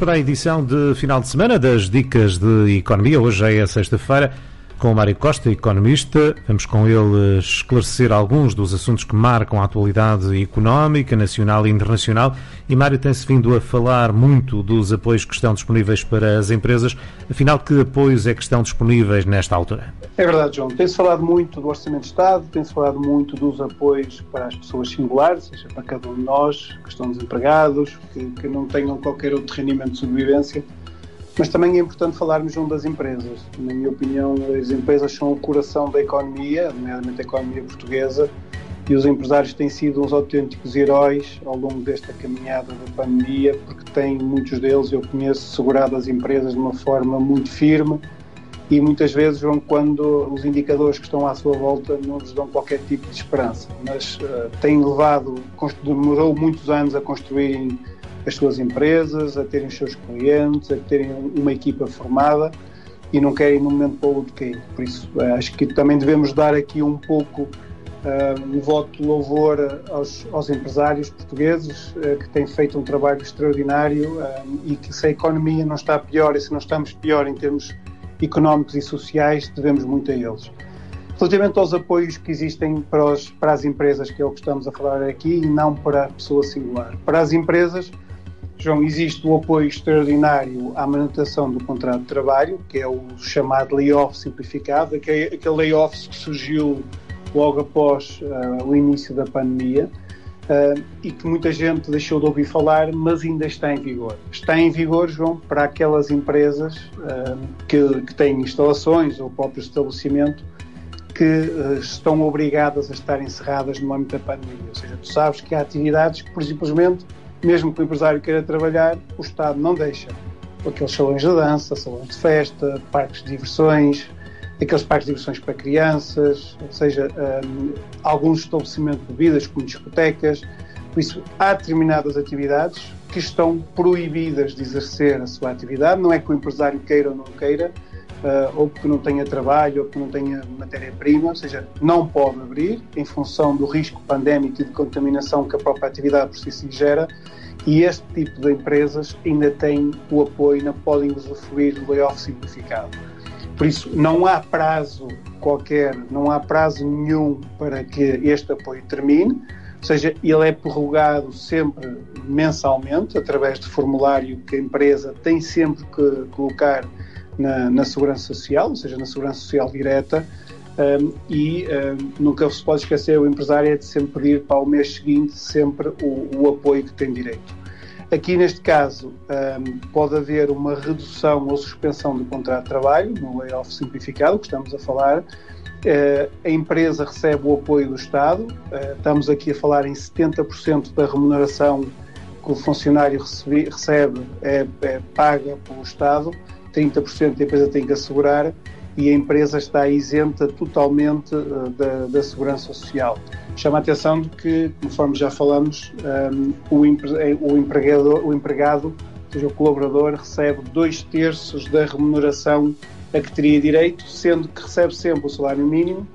para a edição de final de semana das Dicas de Economia. Hoje é sexta-feira com o Mário Costa, economista. Vamos com ele esclarecer alguns dos assuntos que marcam a atualidade económica, nacional e internacional. E Mário tem-se vindo a falar muito dos apoios que estão disponíveis para as empresas. Afinal, que apoios é que estão disponíveis nesta altura? É verdade, João. Tem-se falado muito do Orçamento de Estado, tem-se falado muito dos apoios para as pessoas singulares, seja, para cada um de nós que estão desempregados, que, que não tenham qualquer outro rendimento de sobrevivência. Mas também é importante falarmos um das empresas. Na minha opinião, as empresas são o coração da economia, nomeadamente a economia portuguesa, e os empresários têm sido uns autênticos heróis ao longo desta caminhada da pandemia, porque têm muitos deles, eu conheço, segurado as empresas de uma forma muito firme e muitas vezes vão quando os indicadores que estão à sua volta não nos dão qualquer tipo de esperança. Mas uh, têm levado, demorou muitos anos a construírem as suas empresas, a terem os seus clientes, a terem uma equipa formada e não querem num momento para o outro cair. Por isso, eh, acho que também devemos dar aqui um pouco uh, um voto de louvor aos, aos empresários portugueses uh, que têm feito um trabalho extraordinário uh, e que se a economia não está pior e se não estamos pior em termos económicos e sociais, devemos muito a eles. Relativamente aos apoios que existem para, os, para as empresas, que é o que estamos a falar aqui, e não para a pessoa singular. Para as empresas, João, existe o apoio extraordinário à manutenção do contrato de trabalho, que é o chamado layoff simplificado, aquele, layoff que surgiu logo após uh, o início da pandemia uh, e que muita gente deixou de ouvir falar, mas ainda está em vigor. Está em vigor, João, para aquelas empresas uh, que, que, têm instalações ou próprio estabelecimento que estão obrigadas a estar encerradas no âmbito da pandemia. Ou seja, tu sabes que há atividades que, por simplesmente, mesmo que o empresário queira trabalhar, o Estado não deixa. Aqueles salões de dança, salões de festa, parques de diversões, aqueles parques de diversões para crianças, ou seja, um, alguns estabelecimentos de bebidas, como discotecas. Por isso, há determinadas atividades que estão proibidas de exercer a sua atividade. Não é que o empresário queira ou não queira, uh, ou porque não tenha trabalho, ou porque não tenha matéria-prima, ou seja, não pode abrir em função do risco pandémico e de contaminação que a própria atividade por si, si gera. E este tipo de empresas ainda tem o apoio, não podem usufruir do layoff simplificado. Por isso, não há prazo qualquer, não há prazo nenhum para que este apoio termine, ou seja, ele é prorrogado sempre mensalmente, através de formulário que a empresa tem sempre que colocar na, na Segurança Social, ou seja, na Segurança Social direta, um, e um, nunca se pode esquecer, o empresário é de sempre pedir para o mês seguinte sempre o, o apoio que tem direito. Aqui, neste caso, um, pode haver uma redução ou suspensão do contrato de trabalho, no layoff simplificado, que estamos a falar. Uh, a empresa recebe o apoio do Estado, uh, estamos aqui a falar em 70% da remuneração que o funcionário recebe, recebe é, é paga pelo Estado 30% a empresa tem que assegurar e a empresa está isenta totalmente uh, da, da, segurança social. Chama a atenção de que, conforme já falamos, um, o, empre, eh, o, empregador, o empregado, ou seja, o colaborador, recebe dois terços da remuneração a que teria direito, sendo que recebe sempre o salário mínimo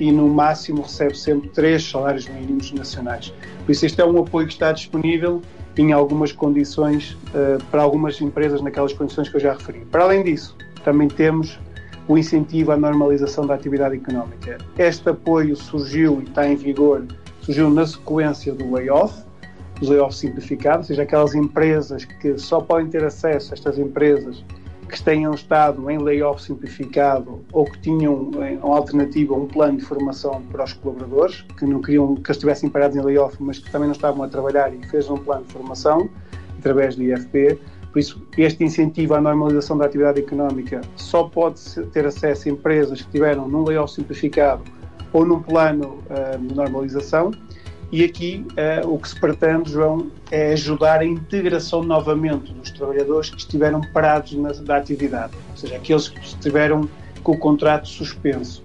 e no máximo recebe sempre três salários mínimos nacionais. Por isso, este é um apoio que está disponível em algumas condições, uh, para algumas empresas, naquelas condições que eu já referi. Para além disso, também temos o incentivo à normalização da atividade económica. Este apoio surgiu e está em vigor, surgiu na sequência do layoff, do layoff simplificado, ou seja, aquelas empresas que só podem ter acesso a estas empresas que tenham estado em layoff simplificado ou que tinham uma alternativa, um plano de formação para os colaboradores, que não queriam que estivessem parados em layoff, mas que também não estavam a trabalhar e fez um plano de formação através do IFP. Por isso, este incentivo à normalização da atividade económica só pode ter acesso a empresas que tiveram num layoff simplificado ou num plano uh, de normalização e aqui uh, o que se pretende, João, é ajudar a integração novamente dos trabalhadores que estiveram parados na, da atividade, ou seja, aqueles que estiveram com o contrato suspenso.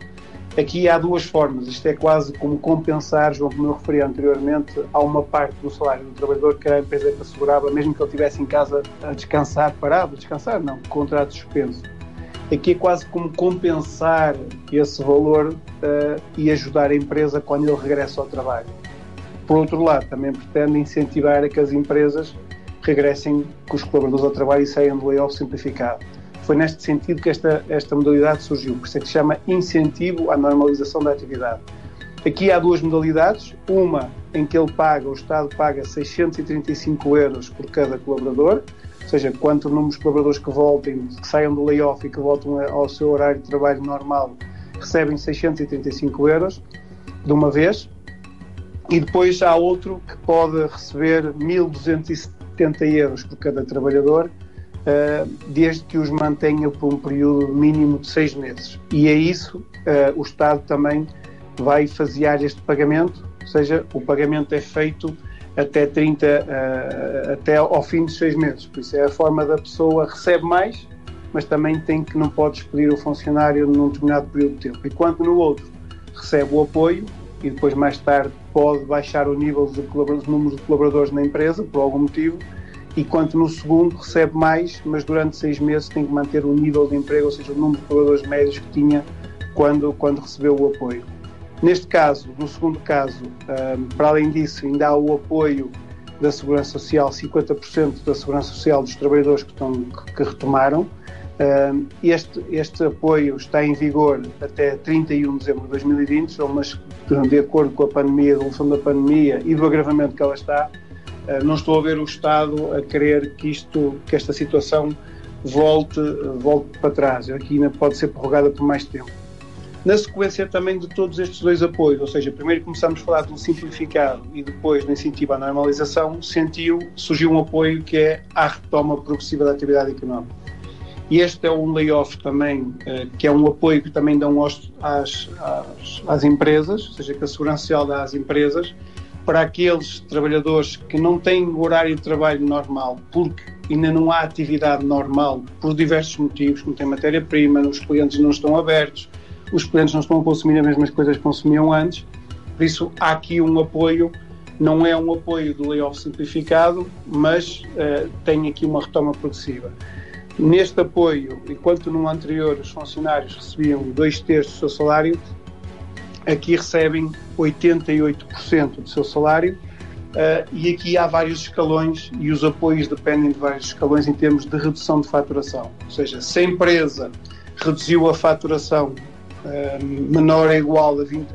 Aqui há duas formas, isto é quase como compensar, João, como eu referi anteriormente, há uma parte do salário do trabalhador que a empresa assegurava, mesmo que ele estivesse em casa a descansar, parado, descansar, não, contrato suspenso. Aqui é quase como compensar esse valor uh, e ajudar a empresa quando ele regressa ao trabalho. Por outro lado, também pretende incentivar a que as empresas regressem com os colaboradores ao trabalho e saiam do layoff simplificado. Foi neste sentido que esta, esta modalidade surgiu, por isso é que se chama incentivo à normalização da atividade. Aqui há duas modalidades, uma em que ele paga, o Estado paga 635 euros por cada colaborador, ou seja, quanto número de colaboradores que voltem, que saiam do layoff e que voltam ao seu horário de trabalho normal, recebem 635 euros de uma vez. E depois há outro que pode receber 1.270 euros por cada trabalhador, eh, desde que os mantenha por um período mínimo de seis meses. E é isso, eh, o Estado também vai fasear este pagamento, ou seja, o pagamento é feito até 30, uh, eh, até ao fim de seis meses. Por isso é a forma da pessoa recebe mais, mas também tem que não pode despedir o funcionário num determinado período de tempo. Enquanto no outro recebe o apoio e depois mais tarde pode baixar o nível de número de colaboradores na empresa por algum motivo, enquanto no segundo recebe mais, mas durante seis meses tem que manter o nível de emprego, ou seja, o número de colaboradores médios que tinha quando, quando recebeu o apoio. Neste caso, no segundo caso, para além disso, ainda há o apoio da Segurança Social, 50% da Segurança Social dos trabalhadores que, estão, que retomaram. Este, este apoio está em vigor até 31 de dezembro de 2020, mas de acordo com a pandemia, a evolução da pandemia e do agravamento que ela está, ah, não estou a ver o Estado a querer que, isto, que esta situação volte, volte para trás. Aqui ainda pode ser prorrogada por mais tempo na sequência também de todos estes dois apoios, ou seja, primeiro começamos a falar do simplificado e depois do incentivo à normalização, sentiu, surgiu um apoio que é a retoma progressiva da atividade económica. E este é um layoff também, eh, que é um apoio que também dão às, às, às empresas, ou seja, que a Segurança Social dá às empresas, para aqueles trabalhadores que não têm horário de trabalho normal, porque ainda não há atividade normal, por diversos motivos, como tem matéria-prima, os clientes não estão abertos, os clientes não estão a consumir as mesmas coisas que consumiam antes, por isso há aqui um apoio, não é um apoio do layoff simplificado, mas uh, tem aqui uma retoma progressiva. Neste apoio, enquanto no anterior os funcionários recebiam dois terços do seu salário, aqui recebem 88% do seu salário uh, e aqui há vários escalões e os apoios dependem de vários escalões em termos de redução de faturação. Ou seja, se a empresa reduziu a faturação menor ou igual a 20,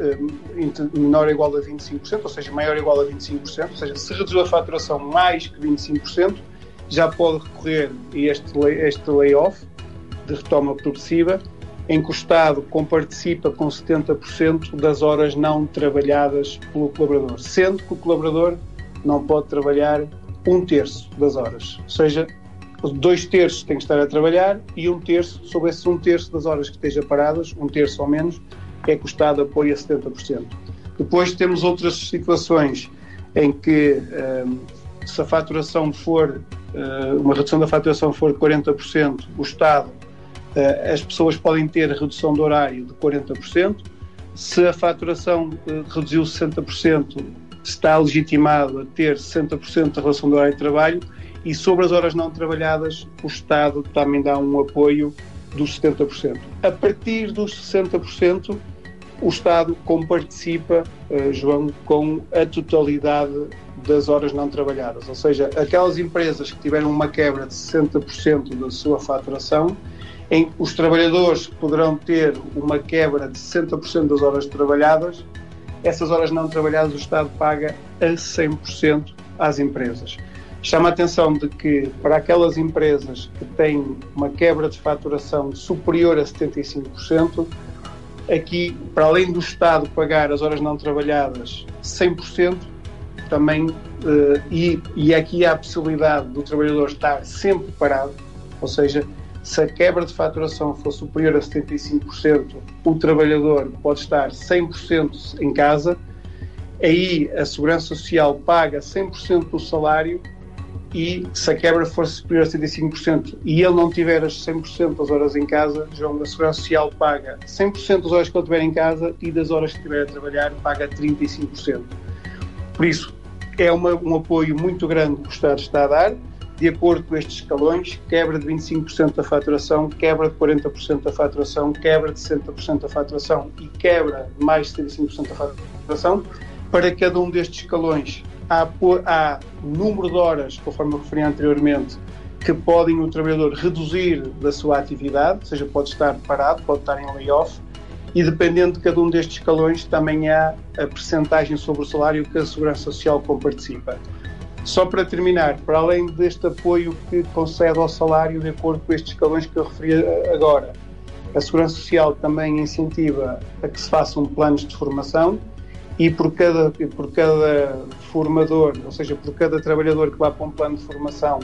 menor ou igual a 25%, ou seja, maior ou igual a 25%, ou seja, se reduziu a faturação mais que 25%, já pode recorrer a este, este layoff de retoma progressiva, em que o Estado comparticipa com 70% das horas não trabalhadas pelo colaborador, sendo que o colaborador não pode trabalhar um terço das horas, ou seja, dois terços têm que estar a trabalhar e um terço, sobre esse um terço das horas que esteja paradas, um terço ou menos, é que o Estado apoia 70%. Depois temos outras situações em que um, se a faturação for, uma redução da faturação for de 40%, o Estado, uh, as pessoas podem ter redução de horário de 40%. Se a faturação uh, reduziu 60%, está legitimado a ter 60% da relação do horário de trabalho e sobre as horas não trabalhadas, o Estado também dá um apoio dos 70%. A partir dos 60%, o Estado comparticipa, João, com a totalidade das horas não trabalhadas. Ou seja, aquelas empresas que tiveram uma quebra de 60% da sua faturação, em os trabalhadores poderão ter uma quebra de 60% das horas trabalhadas, essas horas não trabalhadas o Estado paga a 100% às empresas. Chama a atenção de que para aquelas empresas que têm uma quebra de faturação superior a 75%, aqui, para além do Estado pagar as horas não trabalhadas 100%, também, uh, e, e aqui há a possibilidade do trabalhador estar sempre parado, ou seja, se a quebra de faturação for superior a 75%, o trabalhador pode estar 100% em casa, aí a Segurança Social paga 100% do salário e se a quebra for superior a 75% e ele não tiver as 100% das horas em casa, João da Segurança Social paga 100% das horas que ele tiver em casa e das horas que estiver a trabalhar paga 35%. Por isso, é uma, um apoio muito grande que o Estado está a dar, de acordo com estes escalões, quebra de 25% da faturação, quebra de 40% da faturação, quebra de 60% da faturação e quebra de mais de 75% da faturação. Para cada um destes escalões há, há número de horas, conforme eu referi anteriormente, que podem o trabalhador reduzir da sua atividade, ou seja, pode estar parado, pode estar em layoff, e dependendo de cada um destes escalões também há a percentagem sobre o salário que a Segurança Social comparticipa. Só para terminar, para além deste apoio que concede ao salário de acordo com estes escalões que eu referi agora, a Segurança Social também incentiva a que se façam planos de formação e por cada, por cada formador, ou seja, por cada trabalhador que vá para um plano de formação,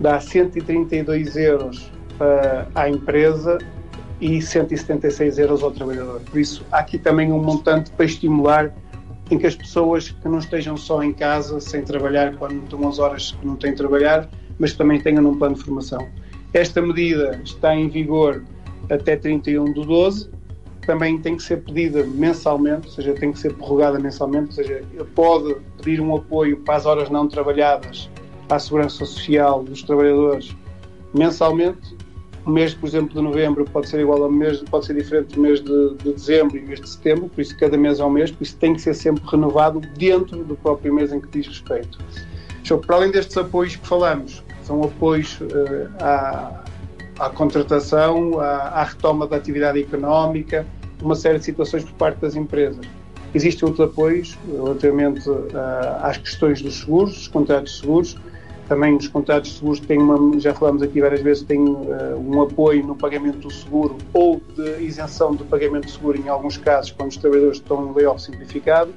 dá 132 euros uh, à empresa e 176 euros ao trabalhador. Por isso, há aqui também um montante para estimular em que as pessoas que não estejam só em casa, sem trabalhar, quando estão as horas que não têm de trabalhar, mas também tenham um plano de formação. Esta medida está em vigor até 31 de 12, também tem que ser pedida mensalmente, ou seja, tem que ser prorrogada mensalmente, ou seja, pode pedir um apoio para as horas não trabalhadas à segurança social dos trabalhadores mensalmente. O mês, por exemplo, de novembro pode ser igual ao mês, pode ser diferente do mês de, de dezembro e mês de setembro, por isso cada mês é um mês, por isso tem que ser sempre renovado dentro do próprio mês em que diz respeito. Então, para além destes apoios que falamos, são apoios uh, à, à contratação, à, à, retoma da atividade económica, uma série de situações por parte das empresas. Existem outros apoios relativamente uh, às questões dos seguros, dos contratos de seguros, também os contratos de seguros têm uma, já falamos aqui várias vezes, têm uh, um apoio no pagamento do seguro ou de isenção do pagamento do seguro em alguns casos, quando os trabalhadores estão em layoff simplificado.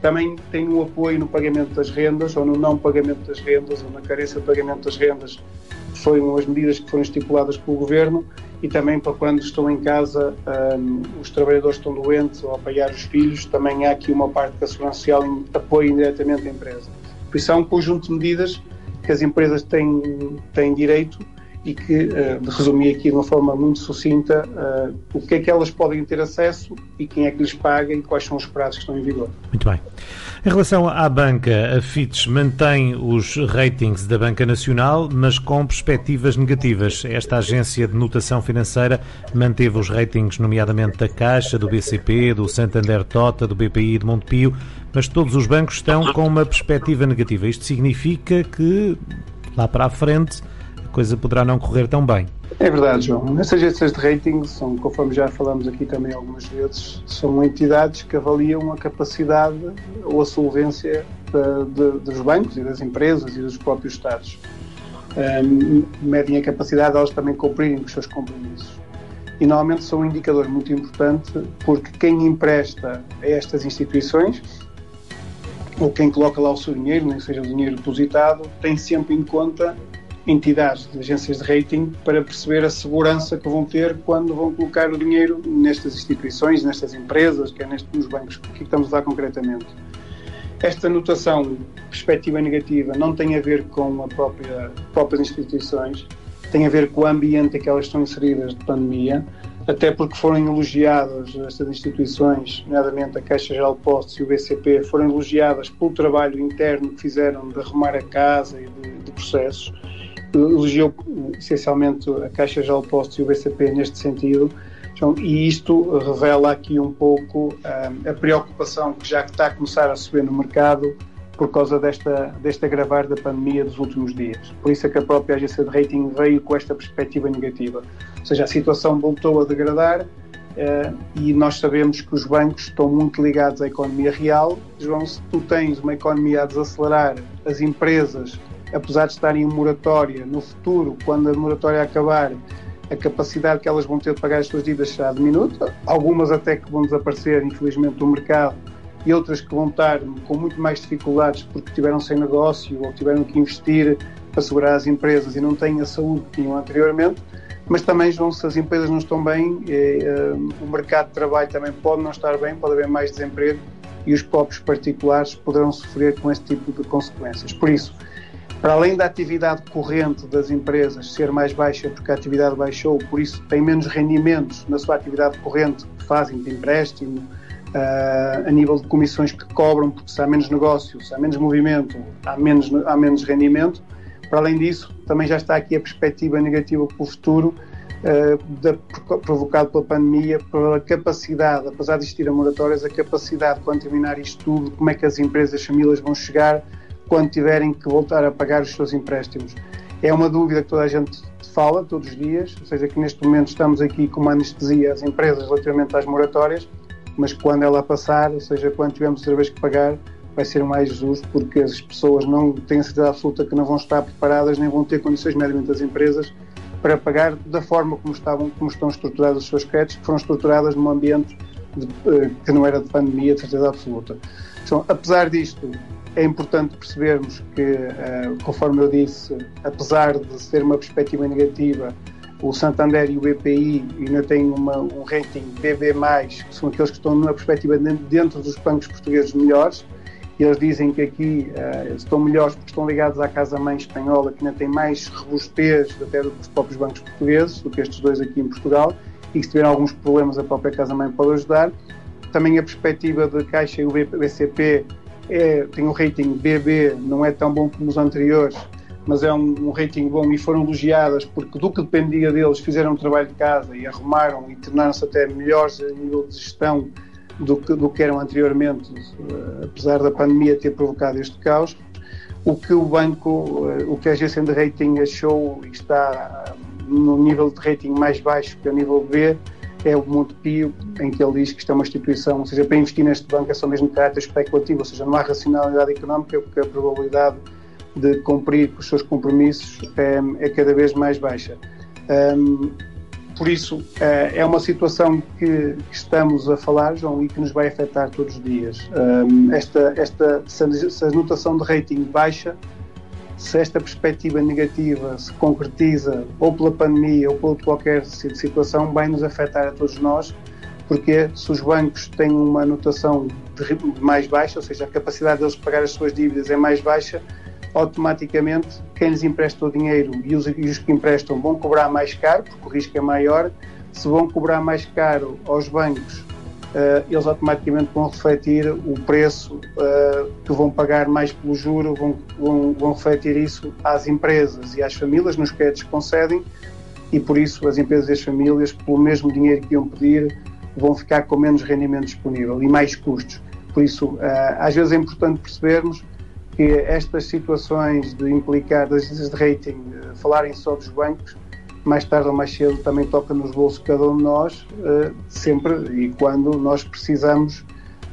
Também tem um apoio no pagamento das rendas ou no não pagamento das rendas ou na carência de pagamento das rendas. Foram as medidas que foram estipuladas pelo Governo e também para quando estão em casa, um, eh, os trabalhadores estão doentes ou apoiar os filhos, também há aqui uma parte da Segurança Social apoia indiretamente a empresa. Por isso há um conjunto de medidas que as empresas têm, têm direito e que, uh, resumi aqui de uma forma muito sucinta, uh, o que é que elas podem ter acesso e quem é que lhes paga e quais são os prazos que estão em vigor. Muito bem. Em relação à banca, a Fitch mantém os ratings da Banca Nacional, mas com perspectivas negativas. Esta agência de notação financeira manteve os ratings, nomeadamente da Caixa, do BCP, do Santander Tota, do BPI e do Montepio, mas todos os bancos estão com uma perspectiva negativa. Isto significa que, lá para a frente, coisa poderá não correr tão bem. É verdade, João. Essas agências de rating são, conforme já falamos aqui também algumas vezes, são entidades que avaliam a capacidade ou a solvência de, de, dos bancos e das empresas e dos próprios Estados. Um, medem a capacidade de elas também cumprirem os seus compromissos. E normalmente são um indicador muito importante porque quem empresta a estas instituições ou quem coloca lá o seu dinheiro, nem seja o dinheiro depositado, tem sempre em conta entidades, de agências de rating, para perceber a segurança que vão ter quando vão colocar o dinheiro nestas instituições, nestas empresas, que é neste, nos bancos. O que estamos dar concretamente? Esta notação, perspectiva negativa, não tem a ver com a própria próprias instituições, tem a ver com o ambiente em que elas estão inseridas de pandemia, até porque foram elogiadas estas instituições, nomeadamente a Caixa Geral de Postos e o BCP, foram elogiadas pelo trabalho interno que fizeram de arrumar a casa e de, de processos elogiou essencialmente a Caixa de Postos e o BCP neste sentido, e isto revela aqui um pouco um, a preocupação que já está a começar a subir no mercado por causa desta, deste agravar da pandemia dos últimos dias. Por isso é que a própria agência de rating veio com esta perspectiva negativa. Ou seja, a situação voltou a degradar uh, e nós sabemos que os bancos estão muito ligados à economia real. João, se tu tens uma economia a desacelerar, as empresas apesar de estarem em moratória, no futuro, quando a moratória acabar, a capacidade que elas vão ter de pagar as suas dívidas será diminuta, algumas até que vão desaparecer, infelizmente, do mercado, e outras que vão estar com muito mais dificuldades porque tiveram sem negócio ou tiveram que investir para segurar as empresas e não têm a saúde que tinham anteriormente. Mas também, João, se as empresas não estão bem, eh, eh, o mercado de trabalho também pode não estar bem, pode haver mais desemprego e os próprios particulares poderão sofrer com esse tipo de consequências. Por isso, para além da atividade corrente das empresas ser mais baixa porque a atividade baixou, por isso têm menos rendimentos na sua atividade corrente que fazem de empréstimo, uh, a nível de comissões que cobram, porque se há menos negócio, se há menos movimento, há menos, há menos rendimento. Para além disso, também já está aqui a perspectiva negativa para o futuro uh, provocado pela pandemia, pela capacidade, apesar de existir a moratórias, a capacidade, quando terminar isto tudo, como é que as empresas, as famílias vão chegar quando tiverem que voltar a pagar os seus empréstimos. É uma dúvida que toda a gente fala todos os dias, ou seja, que neste momento estamos aqui com uma anestesia às empresas relativamente às moratórias, mas quando ela passar, ou seja, quando tivermos outra vez que pagar, vai ser mais justo porque as pessoas não têm a certeza absoluta que não vão estar preparadas nem vão ter condições, mediamente as empresas, para pagar da forma como, estavam, como estão estruturados os seus créditos, que foram estruturadas num ambiente de, eh, que não era de pandemia, de certeza absoluta. Então, apesar disto, é importante percebermos que, uh, conforme eu disse, apesar de ser uma perspectiva negativa, o Santander e o BPI ainda têm uma, um rating BB+, que são aqueles que estão numa perspectiva dentro dos bancos portugueses melhores, e eles dizem que aqui uh, estão melhores porque estão ligados à casa-mãe espanhola, que ainda tem mais robustez até do que os próprios bancos portugueses, do que estes dois aqui em Portugal, e se tiverem alguns problemas a própria casa-mãe pode ajudar. Também a perspectiva da Caixa e o BCP é, tem um rating BB, não é tão bom como os anteriores, mas é um, um, rating bom e foram elogiadas porque do que dependia deles fizeram um trabalho de casa e arrumaram e tornaram-se até melhores a nível de gestão do que, do que eram anteriormente, uh, apesar da pandemia ter provocado este caos. O que o banco, uh, o que a agência de rating achou e está no nível de rating mais baixo que é o nível B, é o Montepio, em que ele diz que isto é uma instituição, ou seja, para investir neste banco é só mesmo caráter especulativo, ou seja, não há racionalidade económica, porque a probabilidade de cumprir com os seus compromissos é, é cada vez mais baixa. Um, por isso, é, é uma situação que estamos a falar, João, e que nos vai afetar todos os dias. Um, esta, esta, se a notação de rating baixa, se esta perspectiva negativa se concretiza ou pela pandemia ou por qualquer situação, vai nos afetar a todos nós, porque se os bancos têm uma notação mais baixa, ou seja, a capacidade deles pagar as suas dívidas é mais baixa, automaticamente quem lhes empresta o dinheiro e os, e os que emprestam vão cobrar mais caro, porque o risco é maior. Se vão cobrar mais caro aos bancos, Uh, eles automaticamente vão refletir o preço uh, que vão pagar mais pelo juro, vão, vão, vão, refletir isso às empresas e às famílias nos créditos que concedem e por isso as empresas e as famílias, pelo mesmo dinheiro que iam pedir, vão ficar com menos rendimento disponível e mais custos. Por isso, uh, às vezes é importante percebermos que estas situações de implicar das agências de rating falarem só dos bancos mais tarde ou mais cedo também toca nos bolsos de cada um de nós, uh, sempre e quando nós precisamos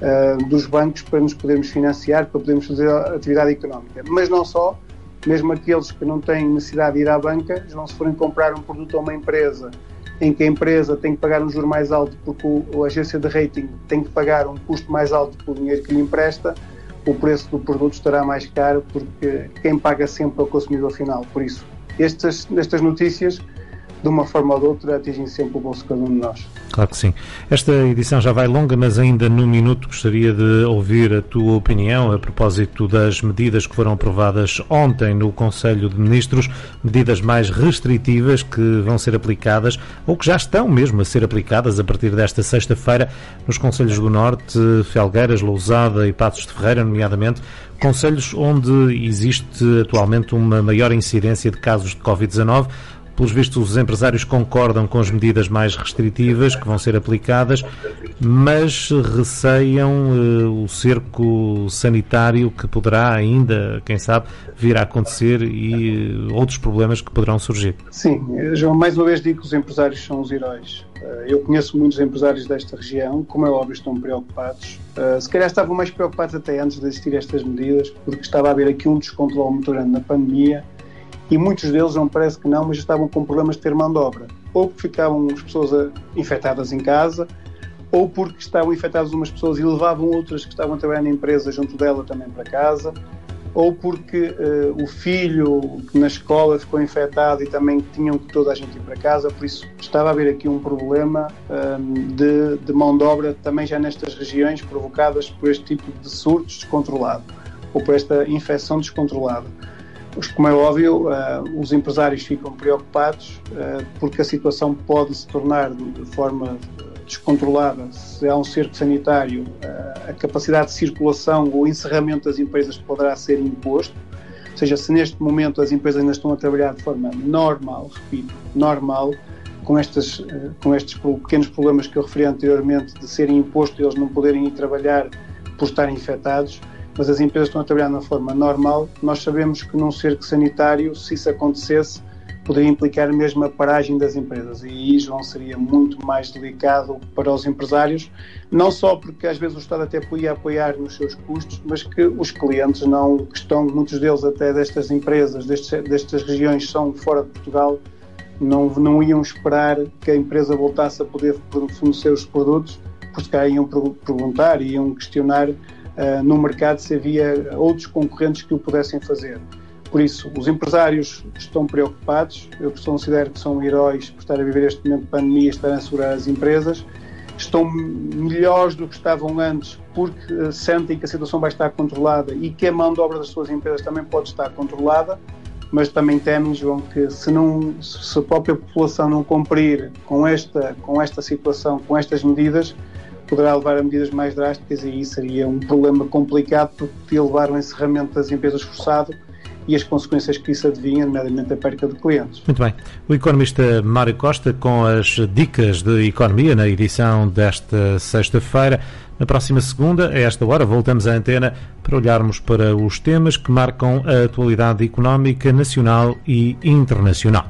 uh, dos bancos para nos podermos financiar, para podermos fazer atividade económica. Mas não só, mesmo aqueles que não têm necessidade de ir à banca, não se forem comprar um produto a uma empresa em que a empresa tem que pagar um juro mais alto porque o, a agência de rating tem que pagar um custo mais alto pelo dinheiro que lhe empresta, o preço do produto estará mais caro porque quem paga sempre é o consumidor final. Por isso, estas, estas notícias de uma forma ou de outra, atingem sempre o bolso de cada um de nós. Claro que sim. Esta edição já vai longa, mas ainda num minuto gostaria de ouvir a tua opinião a propósito das medidas que foram aprovadas ontem no Conselho de Ministros, medidas mais restritivas que vão ser aplicadas ou que já estão mesmo a ser aplicadas a partir desta sexta-feira nos Conselhos do Norte, Felgueiras, Lousada e Passos de Ferreira, nomeadamente, conselhos onde existe atualmente uma maior incidência de casos de Covid-19. Pelos vistos, os empresários concordam com as medidas mais restritivas que vão ser aplicadas, mas receiam uh, o cerco sanitário que poderá ainda, quem sabe, vir a acontecer e uh, outros problemas que poderão surgir. Sim, João, mais uma vez digo que os empresários são os heróis. Eu conheço muitos empresários desta região, como é óbvio, estão preocupados. se calhar estavam mais preocupados até antes de existir estas medidas, porque estava a haver aqui um descontrole muito grande na pandemia e muitos deles, não parece que não, mas estavam com problemas de ter mão de obra. Ou porque ficavam as pessoas infectadas em casa, ou porque estavam infectadas umas pessoas e levavam outras que estavam a trabalhar na empresa junto dela também para casa, ou porque uh, o filho na escola ficou infectado e também tinham que toda a gente ir para casa, por isso estava a haver aqui um problema um, ehm, de, de, mão de obra também já nestas regiões provocadas por este tipo de surtos descontrolado ou por esta infecção descontrolada como é óbvio, uh, os empresários ficam preocupados uh, porque a situação pode se tornar de forma descontrolada. Se há um cerco sanitário, uh, a capacidade de circulação ou encerramento das empresas poderá ser imposto. Ou seja, se neste momento as empresas ainda estão a trabalhar de forma normal, repito, normal, com, estas, com estes pequenos problemas que eu referi anteriormente, de serem imposto e eles não poderem ir trabalhar por estarem infectados, mas as empresas estão a trabalhar na forma normal. Nós sabemos que num cerco sanitário, se isso acontecesse, poderia implicar mesmo a paragem das empresas e aí, João, seria muito mais delicado para os empresários, não só porque às vezes o Estado até podia apoiar nos seus custos, mas que os clientes não, que estão, muitos deles até destas empresas, destes, destas regiões são fora de Portugal, não, não iam esperar que a empresa voltasse a poder fornecer os produtos, porque calhar iam perguntar, iam questionar uh, no mercado se havia outros concorrentes que o pudessem fazer. Por isso, os empresários estão preocupados, eu considero que são heróis por estar a viver este momento de pandemia estar a assegurar as empresas. Estão melhores do que estavam antes porque uh, sentem que a situação vai estar controlada e que a mão de obra das suas empresas também pode estar controlada, mas também temem, João, que se, não, se a própria população não cumprir com esta, com esta situação, com estas medidas, poderá levar a medidas mais drásticas e aí seria um problema complicado porque podia levar ao encerramento das empresas forçado e as consequências que isso adivinha, nomeadamente a perca de clientes. Muito bem. O economista Mário Costa com as dicas de economia na edição desta sexta-feira. Na próxima segunda, a esta hora, voltamos à antena para olharmos para os temas que marcam a atualidade económica nacional e internacional.